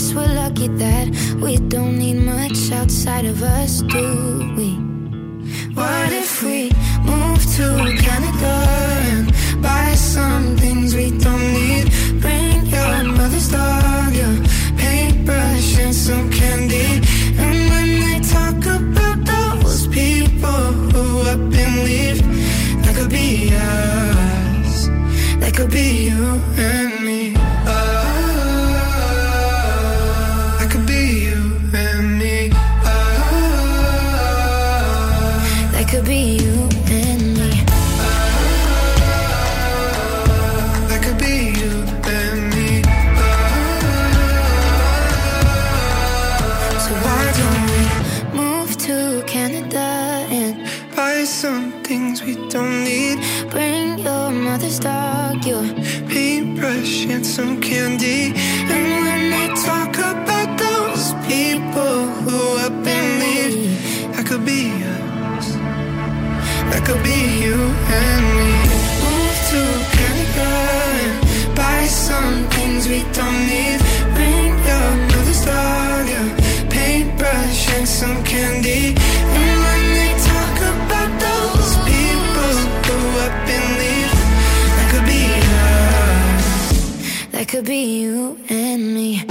guess we're lucky that we don't need much outside of us, do we? What if we move to Canada and buy some things we don't need? Bring your mother's dog, your paintbrush, and some. hug you. Paintbrush and some candy. And when I talk about those people who up and leave, that could be us. That could be you and me. Move to Canada and buy some things we don't need. Bring another star, yeah. Paintbrush and some candy. could be you and me.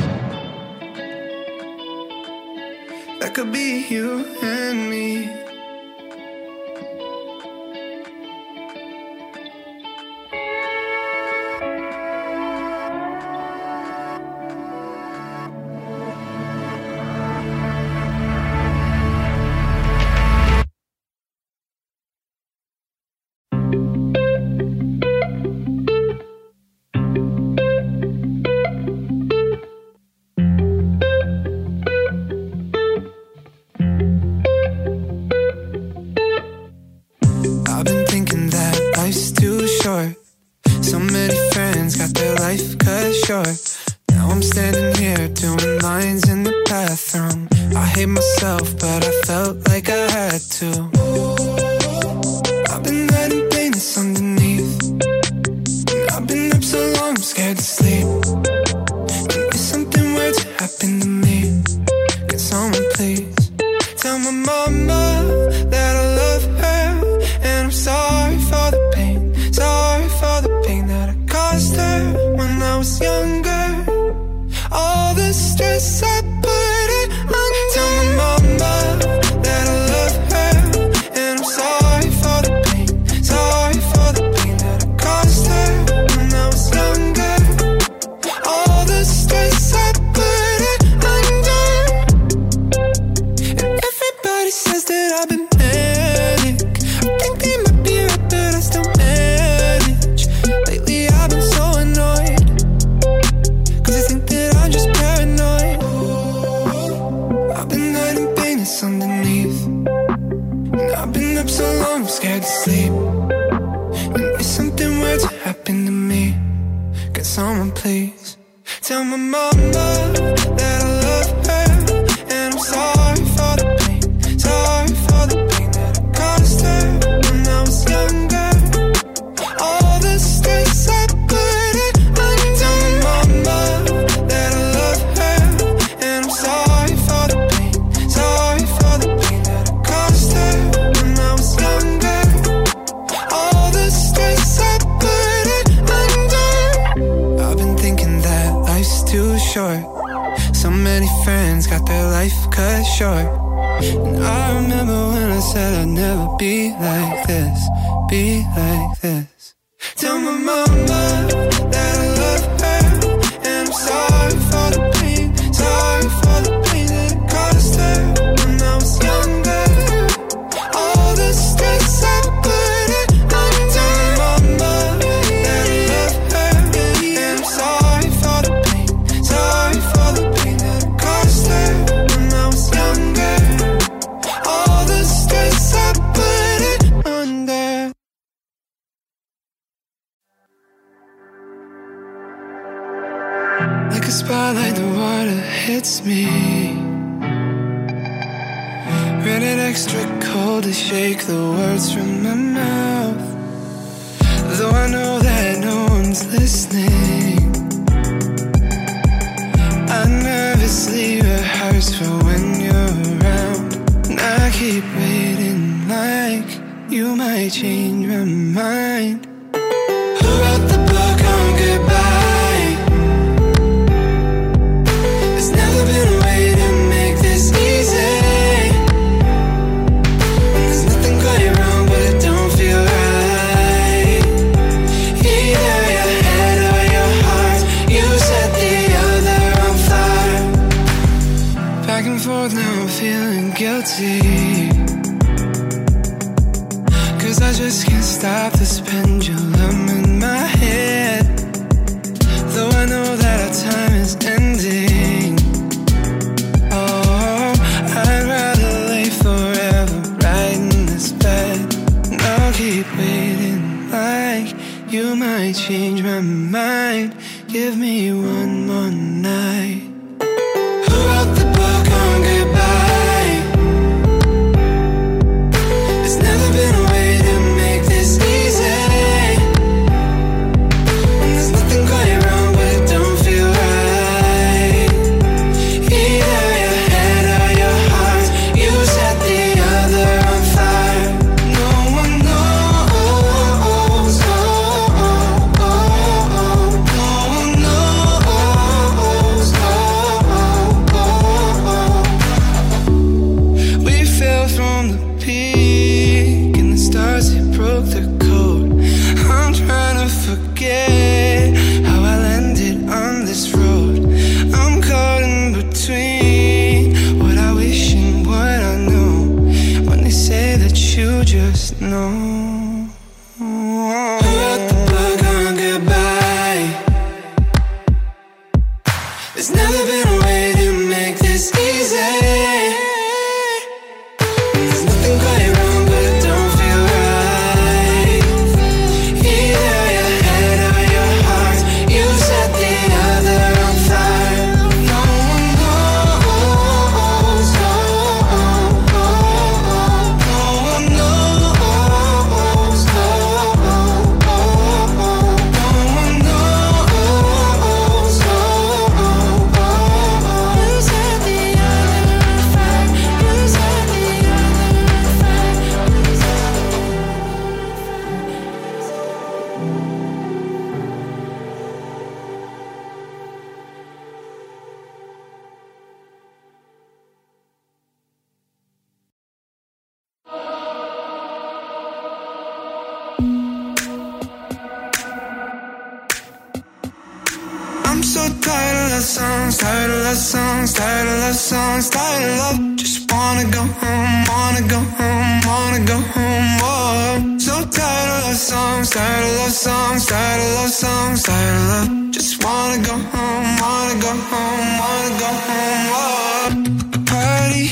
That could be you said I'd never be like this, be like this. Tell my mama that I love her and I'm sorry. mind. one style love. Just wanna go home, wanna go home, wanna go home. So tired of love songs, tired of love songs, tired of love songs, tired of love. Just wanna go home, wanna go home, wanna go home. Oh, party,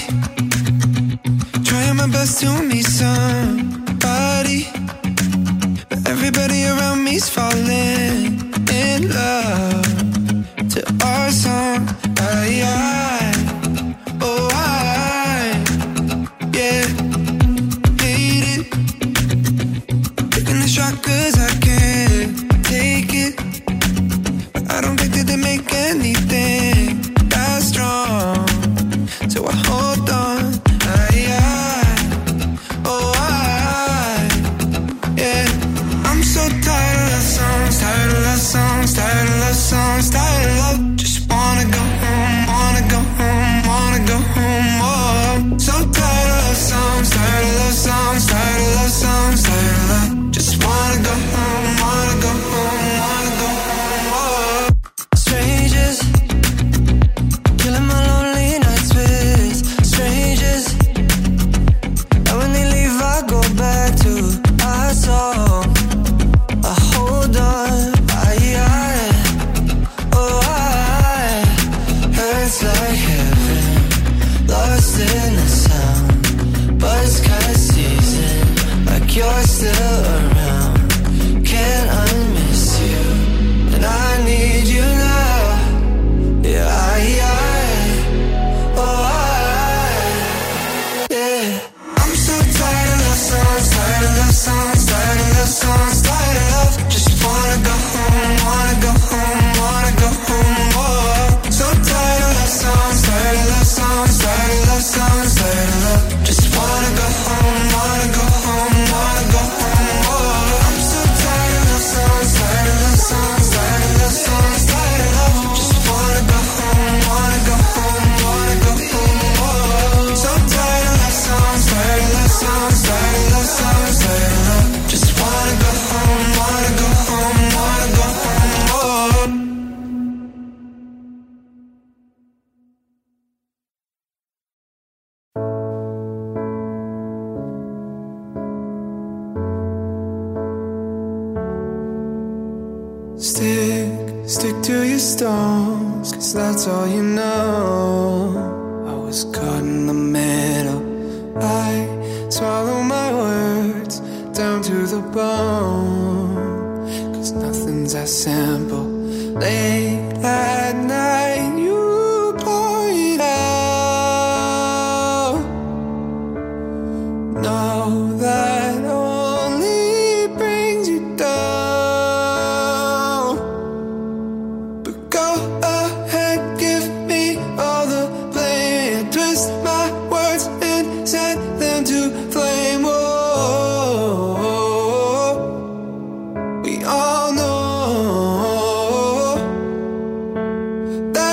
trying my best to meet somebody, but everybody around me's falling. door that's all you know. I was caught in the middle. I swallow my words down to the bone. Cause nothing's as simple.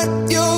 let you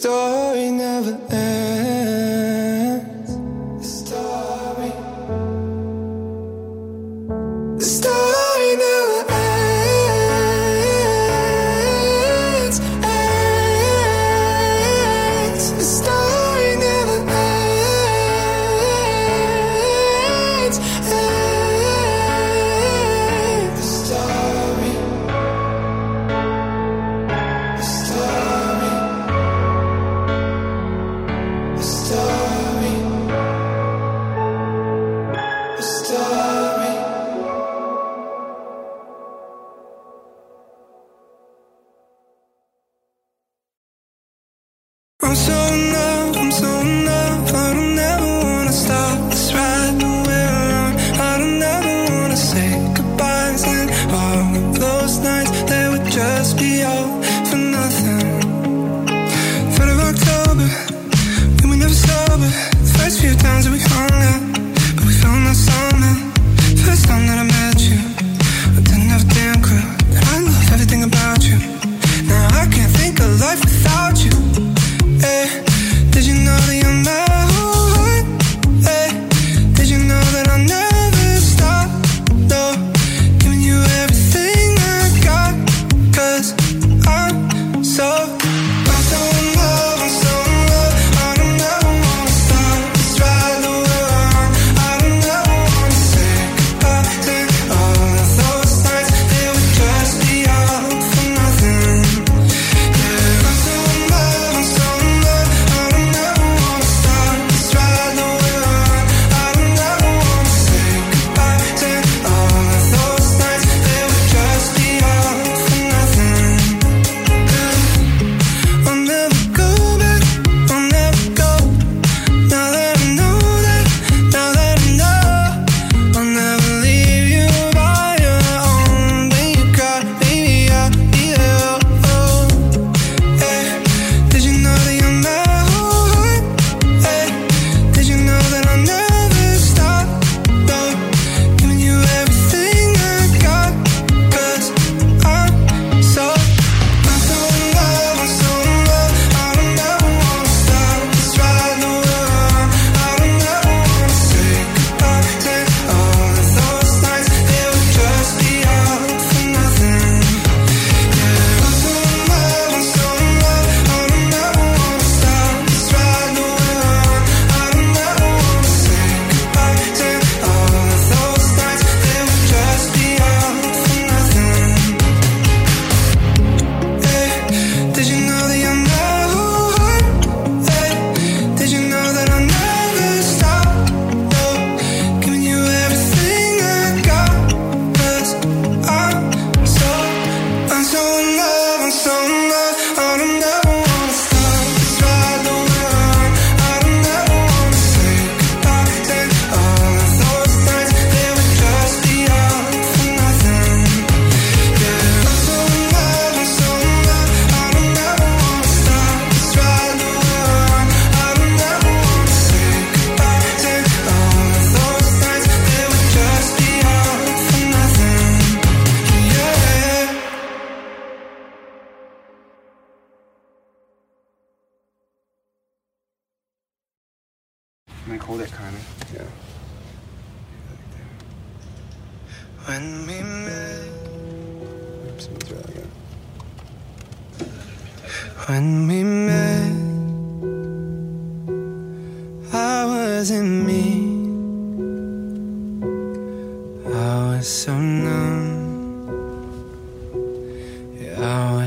story never ends.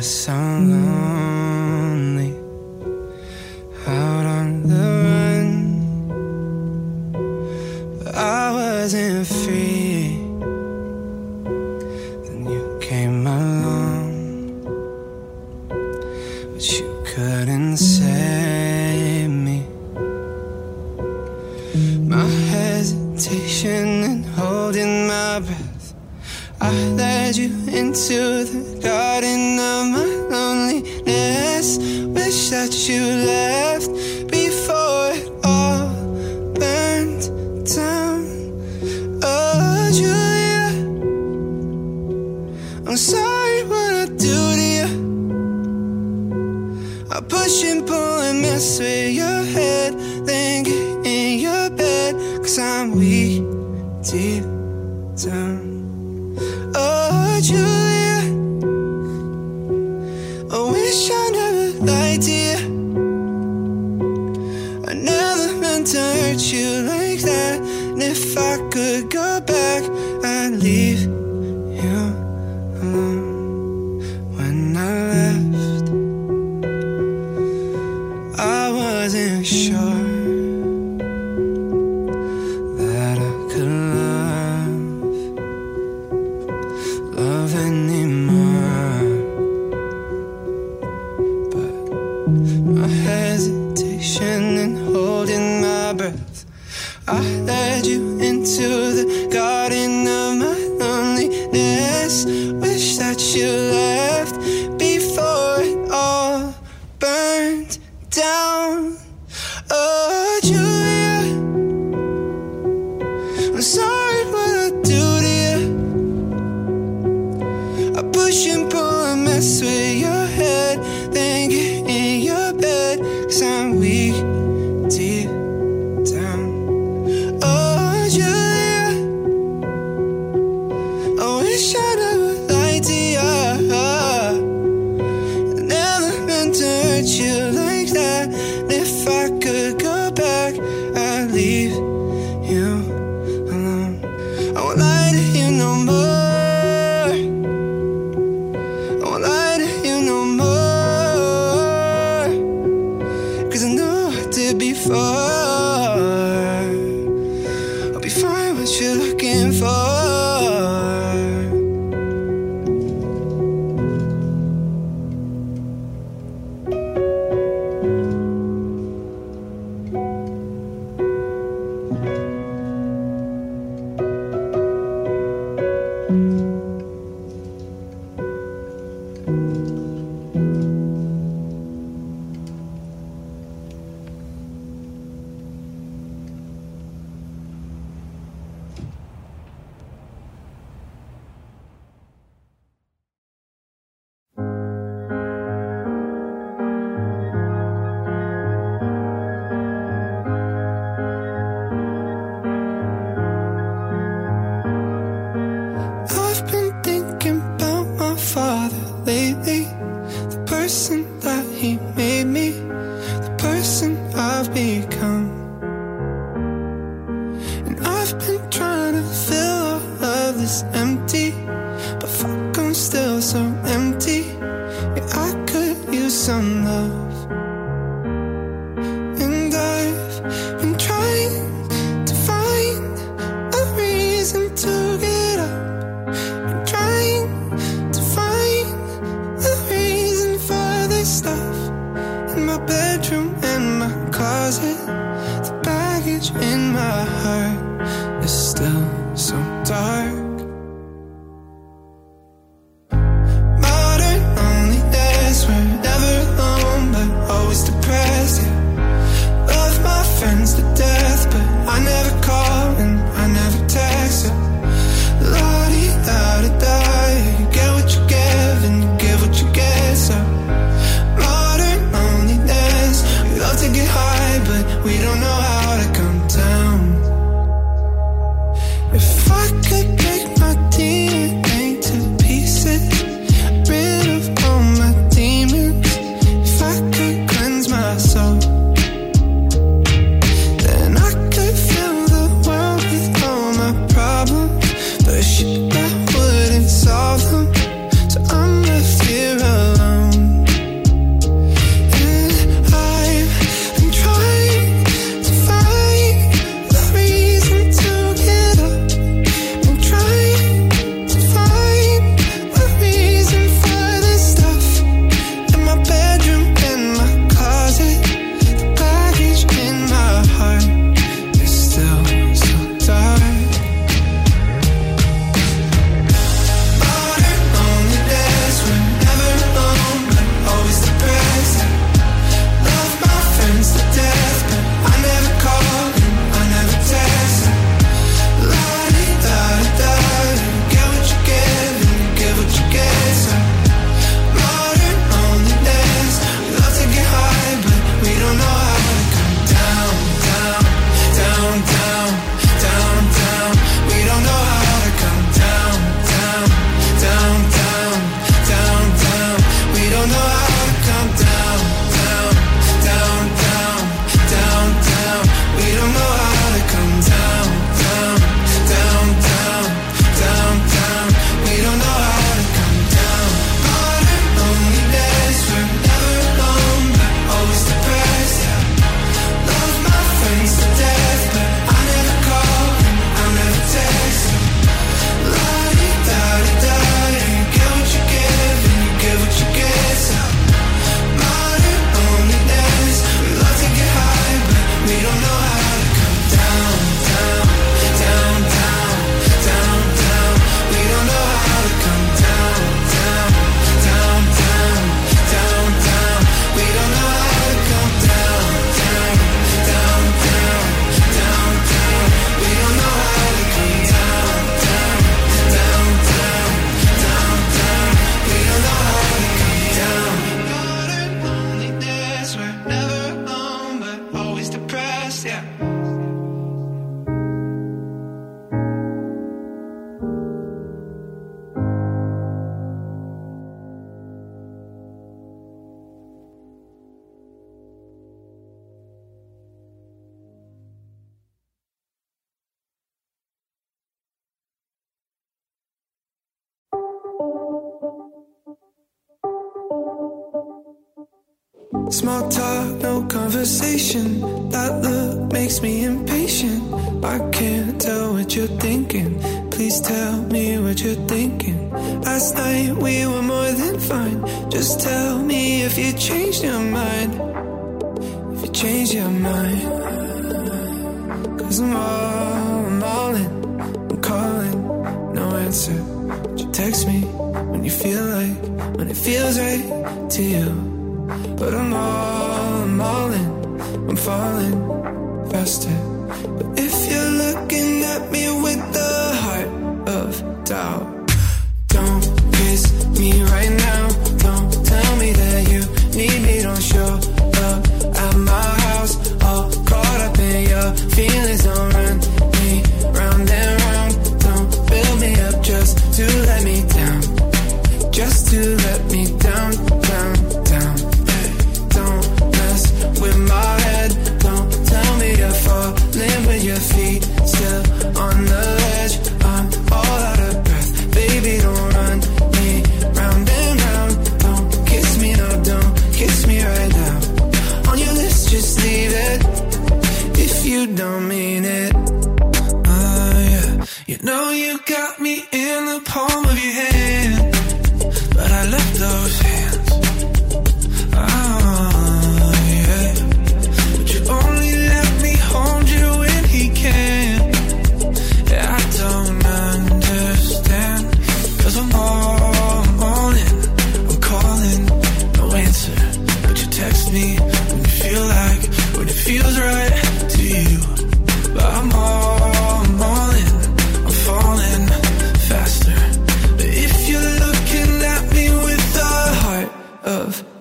summer idea. I never meant to hurt you like that. And if I could go Small talk, no conversation. That look makes me impatient. I can't tell what you're thinking. Please tell me what you're thinking. Last night we were more than fine. Just tell me if you changed your mind. If you changed your mind. Cause I'm all, I'm all in. I'm calling, no answer. But you text me when you feel like, when it feels right to you. But I'm all, I'm all in, I'm falling faster.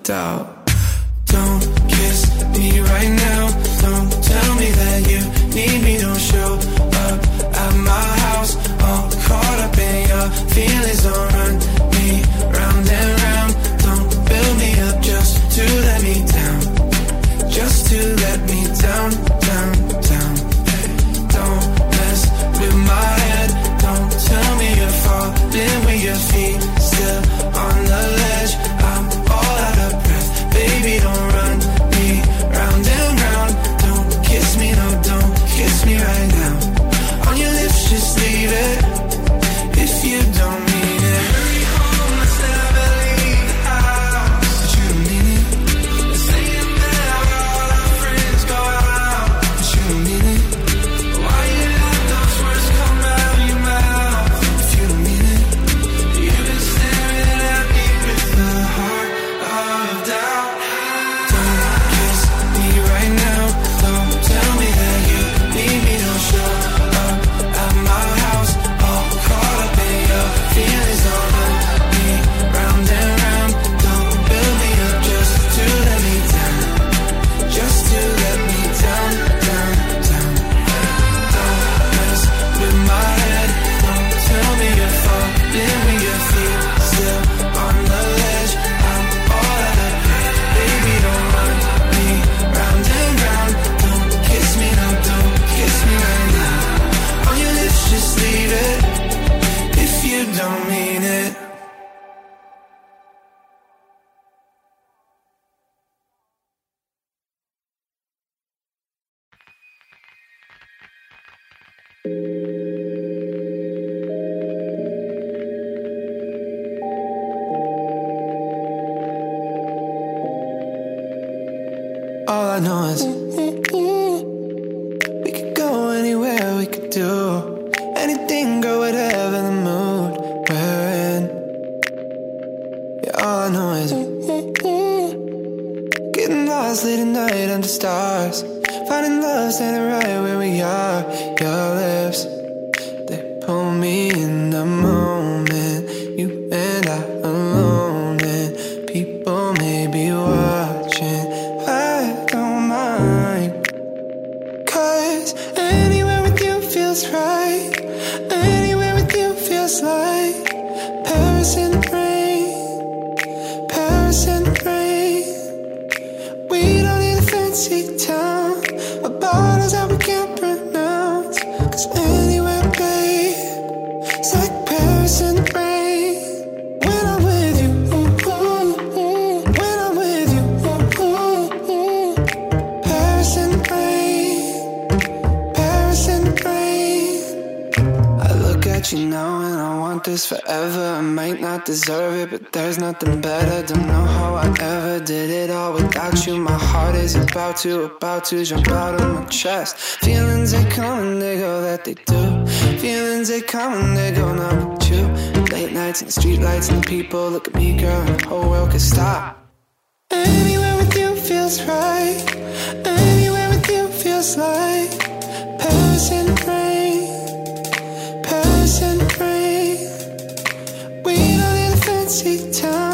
doubt. This forever. I might not deserve it, but there's nothing better. Don't know how I ever did it all without you. My heart is about to, about to jump out of my chest. Feelings they come and they go, that they do. Feelings they come and they go, not with you. Late nights and the streetlights and the people look at me, girl, and the whole world could stop. Anywhere with you feels right. Anywhere with you feels like Paris in the need a